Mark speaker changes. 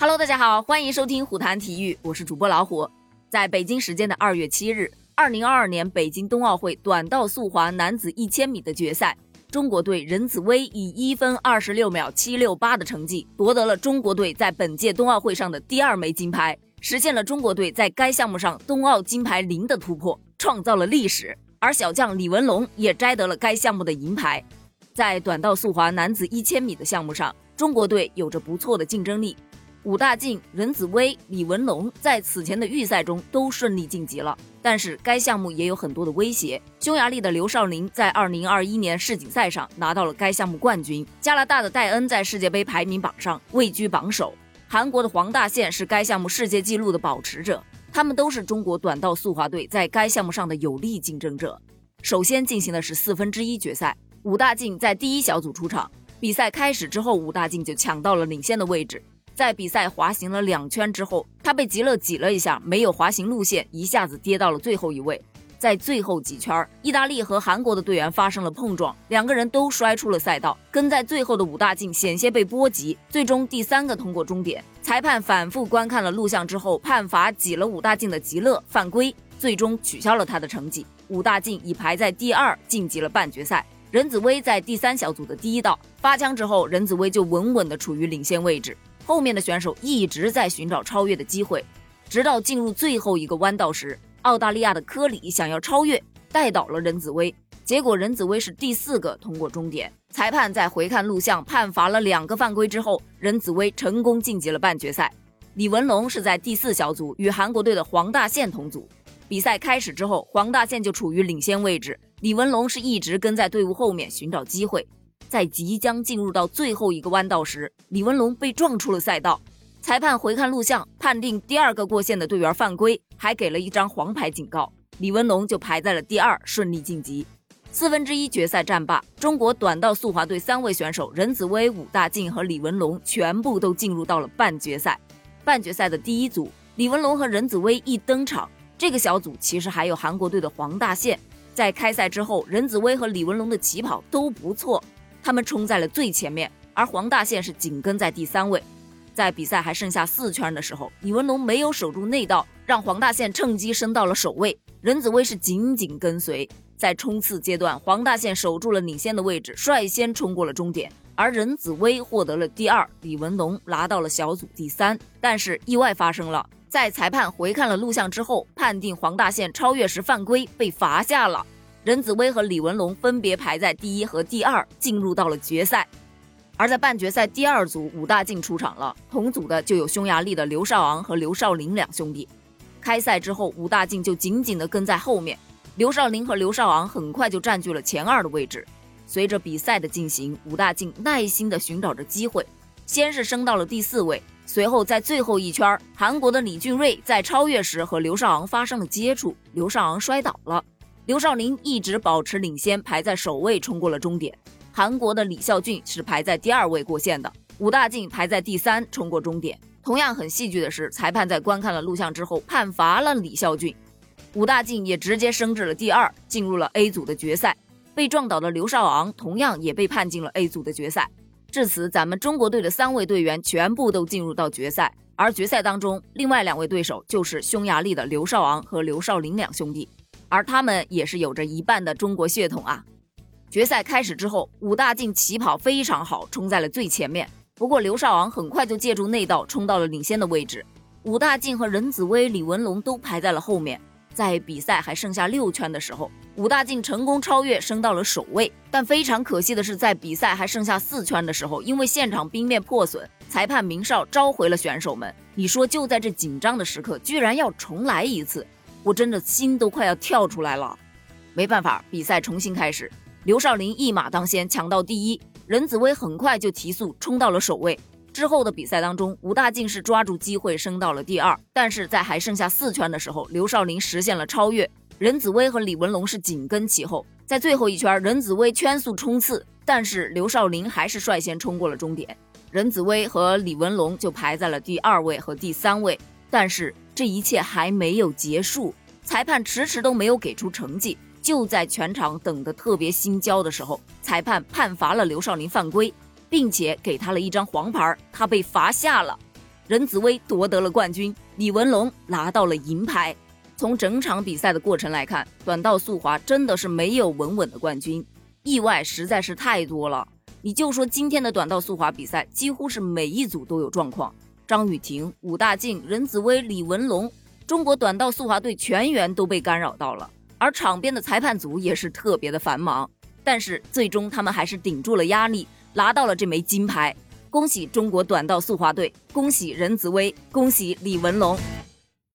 Speaker 1: Hello，大家好，欢迎收听虎谈体育，我是主播老虎。在北京时间的二月七日，二零二二年北京冬奥会短道速滑男子一千米的决赛，中国队任子威以一分二十六秒七六八的成绩夺得了中国队在本届冬奥会上的第二枚金牌，实现了中国队在该项目上冬奥金牌零的突破，创造了历史。而小将李文龙也摘得了该项目的银牌。在短道速滑男子一千米的项目上，中国队有着不错的竞争力。武大靖、任子威、李文龙在此前的预赛中都顺利晋级了，但是该项目也有很多的威胁。匈牙利的刘少林在2021年世锦赛上拿到了该项目冠军，加拿大的戴恩在世界杯排名榜上位居榜首，韩国的黄大宪是该项目世界纪录的保持者，他们都是中国短道速滑队在该项目上的有力竞争者。首先进行的是四分之一决赛，武大靖在第一小组出场，比赛开始之后，武大靖就抢到了领先的位置。在比赛滑行了两圈之后，他被极乐挤了一下，没有滑行路线，一下子跌到了最后一位。在最后几圈，意大利和韩国的队员发生了碰撞，两个人都摔出了赛道。跟在最后的武大靖险些被波及，最终第三个通过终点。裁判反复观看了录像之后，判罚挤了武大靖的极乐犯规，最终取消了他的成绩。武大靖已排在第二，晋级了半决赛。任子威在第三小组的第一道发枪之后，任子威就稳稳地处于领先位置。后面的选手一直在寻找超越的机会，直到进入最后一个弯道时，澳大利亚的科里想要超越，带倒了任子威，结果任子威是第四个通过终点。裁判在回看录像判罚了两个犯规之后，任子威成功晋级了半决赛。李文龙是在第四小组与韩国队的黄大宪同组。比赛开始之后，黄大宪就处于领先位置，李文龙是一直跟在队伍后面寻找机会。在即将进入到最后一个弯道时，李文龙被撞出了赛道。裁判回看录像，判定第二个过线的队员犯规，还给了一张黄牌警告。李文龙就排在了第二，顺利晋级。四分之一决赛战罢，中国短道速滑队三位选手任子威、武大靖和李文龙全部都进入到了半决赛。半决赛的第一组，李文龙和任子威一登场，这个小组其实还有韩国队的黄大宪。在开赛之后，任子威和李文龙的起跑都不错。他们冲在了最前面，而黄大宪是紧跟在第三位。在比赛还剩下四圈的时候，李文龙没有守住内道，让黄大宪趁机升到了首位。任子威是紧紧跟随。在冲刺阶段，黄大宪守住了领先的位置，率先冲过了终点，而任子威获得了第二，李文龙拿到了小组第三。但是意外发生了，在裁判回看了录像之后，判定黄大宪超越时犯规，被罚下了。任子威和李文龙分别排在第一和第二，进入到了决赛。而在半决赛第二组，武大靖出场了，同组的就有匈牙利的刘少昂和刘少林两兄弟。开赛之后，武大靖就紧紧地跟在后面，刘少林和刘少昂很快就占据了前二的位置。随着比赛的进行，武大靖耐心地寻找着机会，先是升到了第四位，随后在最后一圈，韩国的李俊瑞在超越时和刘少昂发生了接触，刘少昂摔倒了。刘少林一直保持领先，排在首位，冲过了终点。韩国的李孝俊是排在第二位过线的，武大靖排在第三，冲过终点。同样很戏剧的是，裁判在观看了录像之后判罚了李孝俊，武大靖也直接升至了第二，进入了 A 组的决赛。被撞倒的刘少昂同样也被判进了 A 组的决赛。至此，咱们中国队的三位队员全部都进入到决赛，而决赛当中另外两位对手就是匈牙利的刘少昂和刘少林两兄弟。而他们也是有着一半的中国血统啊！决赛开始之后，武大靖起跑非常好，冲在了最前面。不过刘少昂很快就借助内道冲到了领先的位置。武大靖和任子威、李文龙都排在了后面。在比赛还剩下六圈的时候，武大靖成功超越，升到了首位。但非常可惜的是，在比赛还剩下四圈的时候，因为现场冰面破损，裁判明哨召回了选手们。你说就在这紧张的时刻，居然要重来一次！我真的心都快要跳出来了，没办法，比赛重新开始。刘少林一马当先，抢到第一。任子威很快就提速冲到了首位。之后的比赛当中，武大靖是抓住机会升到了第二，但是在还剩下四圈的时候，刘少林实现了超越。任子威和李文龙是紧跟其后，在最后一圈，任子威圈速冲刺，但是刘少林还是率先冲过了终点。任子威和李文龙就排在了第二位和第三位，但是。这一切还没有结束，裁判迟迟都没有给出成绩。就在全场等得特别心焦的时候，裁判判罚了刘少林犯规，并且给他了一张黄牌，他被罚下了。任子威夺得了冠军，李文龙拿到了银牌。从整场比赛的过程来看，短道速滑真的是没有稳稳的冠军，意外实在是太多了。你就说今天的短道速滑比赛，几乎是每一组都有状况。张雨婷、武大靖、任子威、李文龙，中国短道速滑队全员都被干扰到了，而场边的裁判组也是特别的繁忙。但是最终他们还是顶住了压力，拿到了这枚金牌。恭喜中国短道速滑队，恭喜任子威，恭喜李文龙。